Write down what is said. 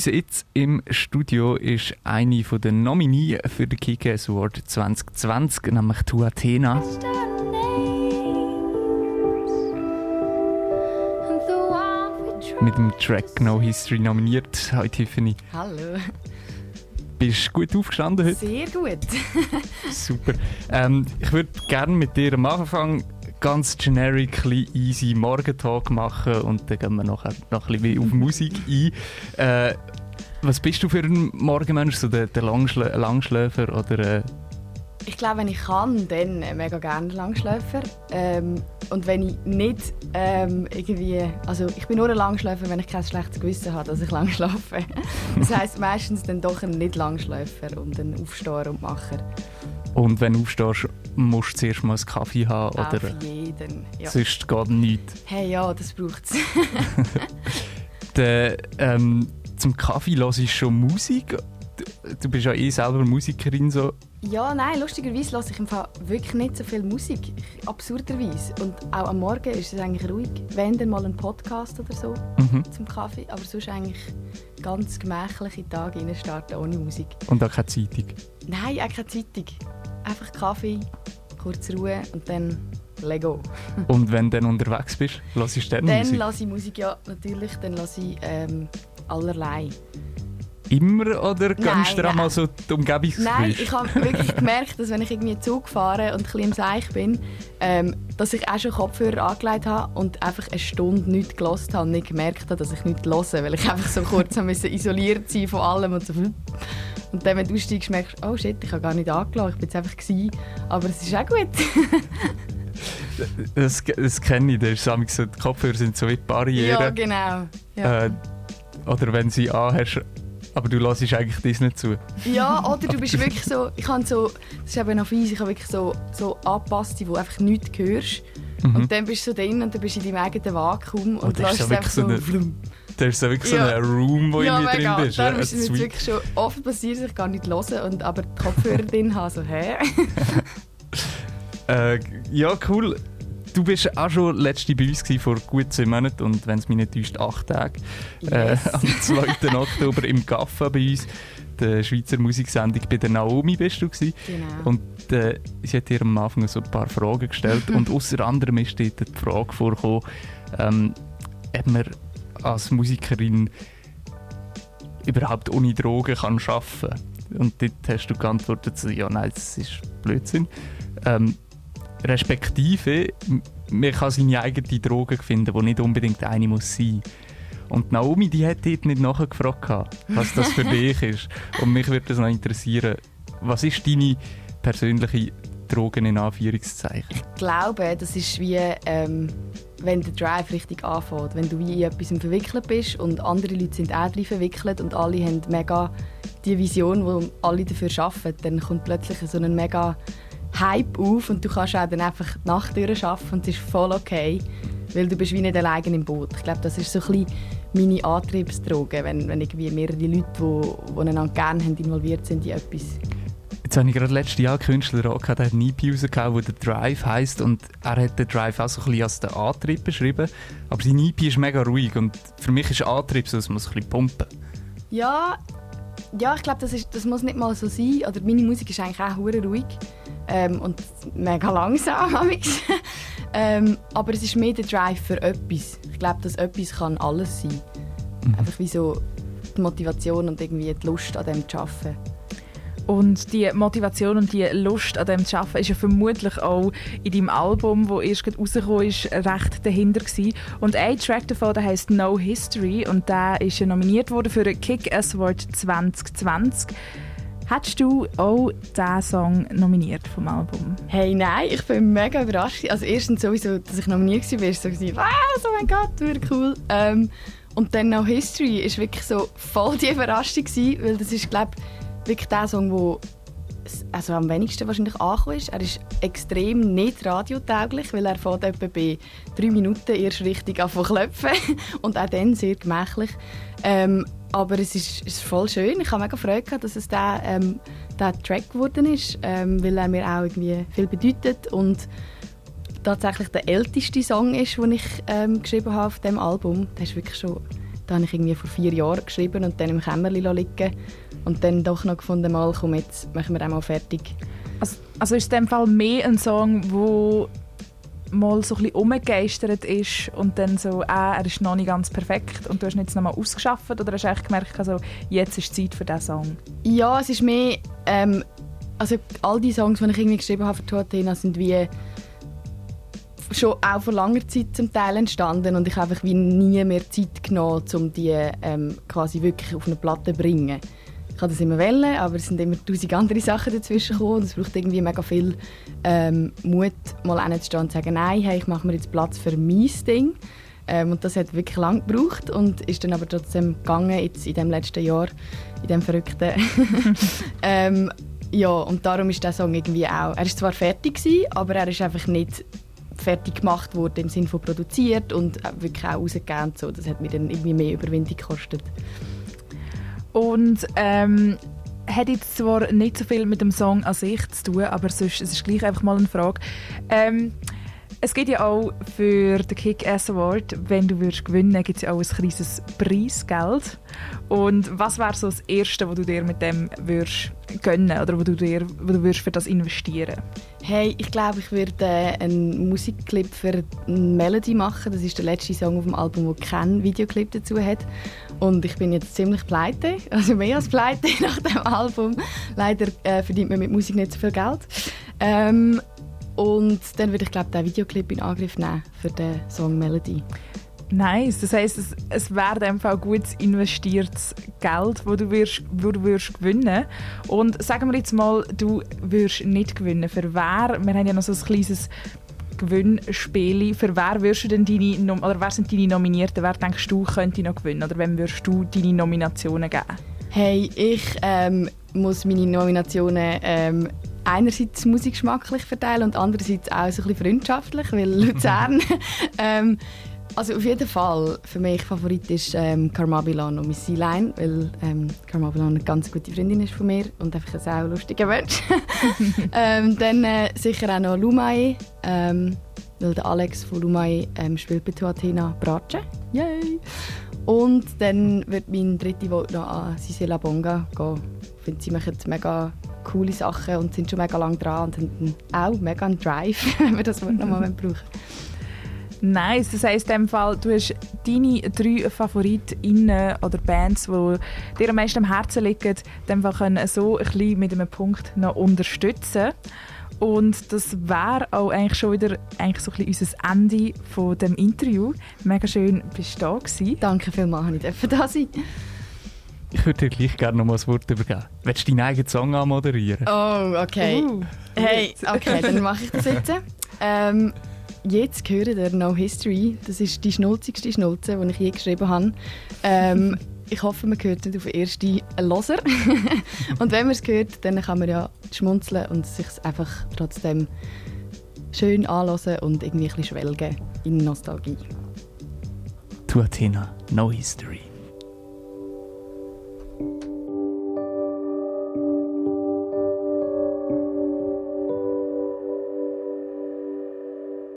uns jetzt im Studio ist eine von den Nominien für den Kick-Ass Award 2020, nämlich Tu Athena. Mit dem Track No History nominiert. Hi Tiffany. Hallo. Bist du gut aufgestanden heute? Sehr gut. Super. Ähm, ich würde gerne mit dir am Anfang ganz generically easy Morgentalk machen und dann gehen wir nachher noch ein bisschen auf Musik ein. Äh, was bist du für ein Morgenmensch? So der, der Langschlä Langschläfer oder... Äh ich glaube, wenn ich kann, dann mega gerne Langschläfer. Ähm, und wenn ich nicht ähm, irgendwie... Also ich bin nur ein Langschläfer, wenn ich kein schlechtes Gewissen habe, dass ich lang schlafe. Das heisst meistens dann doch ein nicht Langschläfer und ein Aufsteher und Macher. Und wenn du aufstehst, musst du zuerst mal einen Kaffee haben? Auf oder? jeden, ja. Sonst geht nichts. Hey, ja, das braucht es. ähm, zum Kaffee höre ich schon Musik. Du bist ja eh selber Musikerin. So. Ja, nein, lustigerweise höre ich im Fall wirklich nicht so viel Musik. Absurderweise. Und auch am Morgen ist es eigentlich ruhig. Wenn dann mal ein Podcast oder so Mhm. zum Kaffee. Aber sonst eigentlich ganz gemächliche Tage starten ohne Musik. Und auch keine Zeitung. Nein, auch keine Zeitung. Einfach Kaffee, kurz Ruhe und dann Lego. Und wenn du dann unterwegs bist, hörst du dann, Dann Musik? lasse ich Musik, ja, natürlich. Dann lasse ich ähm, allerlei. Immer oder kannst du mal so die Umgebung Nein, ich habe wirklich gemerkt, dass wenn ich irgendwie Zug fahre und ein bisschen im Seich bin, ähm, dass ich auch schon Kopfhörer angelegt habe und einfach eine Stunde nichts gelassen habe und nicht gemerkt habe, dass ich nichts höre, weil ich einfach so kurz isoliert sein von allem und so. Und dann, wenn du aussteigst, merkst du, oh shit, ich habe gar nicht angelassen, ich bin jetzt einfach gewesen. Aber es ist auch gut. Das, das kenne ich. Das ist so, die Kopfhörer sind so wie ja, Barrieren. genau. Ja. Äh, oder wenn sie anhast, aber du lässt eigentlich das nicht zu. Ja, oder du bist wirklich so, ich habe so, das ist eben noch fies, ich habe wirklich so, so angepasste, wo einfach nichts hörst. Mhm. Und dann bist du so drin und dann bist du in deinem eigenen Vakuum und, Und das lässt ist es so einfach so... so eine- Da ist so wirklich Ja. so ein Room, wo ja, irgendwie mega. drin bist. Ja, ist es wirklich schon oft passiert, dass ich gar nicht höre und aber die Kopfhörer drin habe, so hä? Äh, ja, cool. Du bist auch schon letzte bei uns gewesen, vor gut zwei Monaten und wenn es mich nicht täuscht, acht Tage. Äh, Yes. am 2. Oktober im Gaffa bei uns, der Schweizer Musiksendung bei der Naomi bist du gewesen. Genau. Und äh, sie hat dir am Anfang so ein paar Fragen gestellt und unter anderem ist dort die Frage vorgekommen, ähm, ob man als Musikerin überhaupt ohne Drogen kann arbeiten kann. Und dort hast du geantwortet, ja nein, das ist Blödsinn. Ähm, respektive, man kann seine eigene Droge finden, die nicht unbedingt eine muss sein. Und Naomi, die hat dort nicht nachgefragt, was das für dich ist. Und mich würde das noch interessieren, was ist deine persönliche Drogen in Anführungszeichen? Ich glaube, das ist wie, ähm, wenn der Drive richtig anfängt. Wenn du wie in etwas verwickelt bist und andere Leute sind auch drin verwickelt und alle haben mega die Vision, wo alle dafür arbeiten, dann kommt plötzlich so ein mega Hype auf und du kannst auch dann einfach die Nacht durcharbeiten und es ist voll okay, weil du bist wie nicht allein im Boot. Ich glaube, das ist so ein bisschen meine Antriebsdroge, wenn, wenn irgendwie mehrere Leute, die, die einander gerne haben, involviert sind in etwas. Jetzt habe ich gerade letztes Jahr Künstler auch gehabt, der hat einen EP rausgehauen, der «The Drive» heisst und er hat den Drive auch so ein bisschen als den Antrieb beschrieben. Aber sein EP ist mega ruhig und für mich ist Antrieb so, es muss ein bisschen pumpen. Ja, ja ich glaube, das, ist- das muss nicht mal so sein. Oder meine Musik ist eigentlich auch ruhig ähm, und mega langsam. ähm, aber es ist mehr der Drive für etwas. Ich glaube, dass etwas kann alles sein. Einfach wie so die Motivation und irgendwie die Lust an dem zu arbeiten. Und die Motivation und die Lust an dem zu arbeiten ist ja vermutlich auch in deinem Album, das erst rausgekommen ist, recht dahinter gewesen. Und ein Track davon, der heißt No History und der ist ja nominiert worden für den Kick-Ass Award 2020. Hättest du auch diesen Song nominiert vom Album? Hey, nein, ich bin mega überrascht. Also erstens sowieso, dass ich nominiert war, war so, was, oh mein Gott, wirklich cool. Ähm, und dann noch History ist wirklich so voll die Überraschung gewesen, weil das ist, glaube ich, wirklich der Song, s- also am wenigsten wahrscheinlich angekommen ist. Er ist extrem nicht radiotauglich, weil er fährt etwa bei drei Minuten erst richtig an klopfen und auch dann sehr gemächlich. Ähm, aber es ist, ist voll schön. Ich habe mega Freude gehabt, dass es der, ähm, der Track geworden ist, ähm, weil er mir auch irgendwie viel bedeutet und tatsächlich der älteste Song ist, den ich ähm, geschrieben habe auf dem Album. Der ist wirklich schon Den habe ich irgendwie vor vier Jahren geschrieben und dann im Kämmerlein liegen und dann doch noch gefunden, mal, komm, jetzt machen wir den mal fertig. Also, also ist in dem Fall mehr ein Song, wo mal so ein umgegeistert ist und dann so, äh, er ist noch nicht ganz perfekt und du hast ihn jetzt nochmal ausgeschafft oder hast du gemerkt, also, jetzt ist Zeit für diesen Song? Ja, es ist mehr, ähm, also all die Songs, die ich irgendwie geschrieben habe für Tuatena, sind wie schon auch vor langer Zeit zum Teil entstanden und ich habe einfach wie nie mehr Zeit genommen, um die ähm, quasi wirklich auf eine Platte zu bringen. Ich habe das immer wollen, aber es sind immer tausend andere Sachen dazwischen gekommen. Es braucht irgendwie mega viel ähm, Mut, mal hinzustehen und zu sagen, nein, hey, ich mache mir jetzt Platz für mein Ding. Ähm, und das hat wirklich lange gebraucht und ist dann aber trotzdem gegangen, jetzt in dem letzten Jahr, in dem verrückten. ähm, ja, und darum ist der Song irgendwie auch, er ist zwar fertig gewesen, aber er ist einfach nicht fertig gemacht worden im Sinne von produziert und wirklich auch rausgegeben. So. Das hat mir dann irgendwie mehr Überwindung gekostet. Und ähm, hat jetzt zwar nicht so viel mit dem Song an sich zu tun, aber sonst, es ist gleich einfach mal eine Frage. Ähm, es gibt ja auch für den Kick-Ass Award, wenn du würdest gewinnen gibt es ja auch ein kleines Preisgeld. Und was wäre so das Erste, was du dir mit dem würdest gönnen oder wo du, dir, wo du würdest für das investieren Hey, ich glaube, ich würde äh, einen Musikclip für Melody machen. Das ist der letzte Song auf dem Album, wo kein Videoclip dazu hat. Und ich bin jetzt ziemlich pleite, also mehr als pleite nach dem Album. Leider äh, verdient man mit Musik nicht so viel Geld. Ähm, und dann würde ich glaube den Videoclip in Angriff nehmen für den Song Melody. Nice, das heisst, es, es wäre in Fall gut investiertes Geld, wo du wirst, wo du wirst gewinnen. Und sagen wir jetzt mal, du wirst nicht gewinnen. Für wer? Wir haben ja noch so ein kleines Gewinnspiel. Für wer wirst du denn deine, oder wer sind deine Nominierten? Wer denkst du könnte noch gewinnen? Oder wem wirst du deine Nominationen geben? Hey, ich ähm, muss meine Nominationen ähm, einerseits musikgeschmacklich verteilen und andererseits auch so ein bisschen freundschaftlich, weil Luzern ähm, also auf jeden Fall, für mich Favorit ist ähm, Carmabilon und Miss Line, weil ähm, Carmabilon eine ganz gute Freundin ist von mir und einfach ein sehr lustiger Mensch. ähm, dann äh, sicher auch noch Lumai, ähm, weil der Alex von Lumai ähm, spielt bei Tuatina Bratsche. Yay! Und dann wird mein dritter Vote noch an Sisela Bonga gehen. Ich finde, sie machen mega coole Sachen und sind schon mega lange dran und haben auch mega einen Drive, wenn wir das Wort nochmal brauchen Nice, das heisst in dem Fall, du hast deine drei FavoritInnen oder Bands, die dir am meisten am Herzen liegen, dem können so ein bisschen mit einem Punkt noch unterstützen. Und das wäre auch eigentlich schon wieder eigentlich so ein bisschen unser Ende von dem Interview. Mega schön, bist du da gewesen. Danke vielmals, ich durfte da sein. Ich würde dir gleich gerne noch mal das Wort übergeben. Willst du deinen eigenen Song anmoderieren? Oh, okay. Uh, hey, okay, dann mache ich das jetzt. Ähm, jetzt hören der No History. Das ist die schnulzigste Schnulze, die ich je geschrieben habe. Ähm, ich hoffe, man hört nicht auf den ersten Loser. und wenn man es hört, dann kann man ja schmunzeln und sich einfach trotzdem schön anhören und irgendwie ein bisschen schwelgen in Nostalgie. Tu Athena, No History.